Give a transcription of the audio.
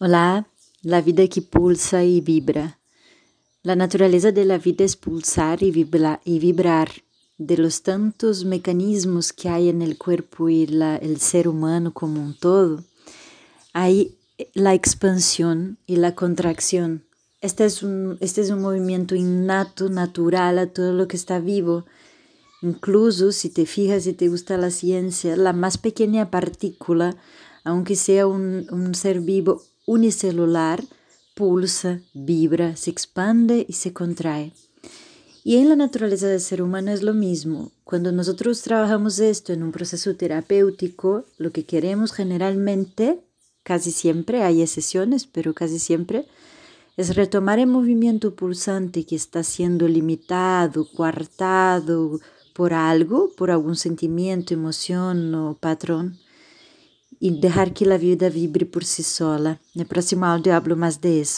Hola, la vida que pulsa y vibra. La naturaleza de la vida es pulsar y, vibrar. De los tantos mecanismos que hay en el cuerpo y el ser humano como un todo, hay la expansión y la contracción. Este es, un, este es un movimiento innato, natural a todo lo que está vivo. Incluso si te fijas y te gusta la ciencia, la más pequeña partícula, aunque sea un, un ser vivo unicelular, pulsa, vibra, se expande y se contrae. Y en la naturaleza del ser humano es lo mismo. Cuando nosotros trabajamos esto en un proceso terapéutico, lo que queremos generalmente, casi siempre, hay excepciones, pero casi siempre, es retomar el movimiento pulsante que está siendo limitado, coartado por algo, por algún sentimiento, emoción o patrón y dejar que la vida vibre por sí sola. El próximo audio hablo más de eso.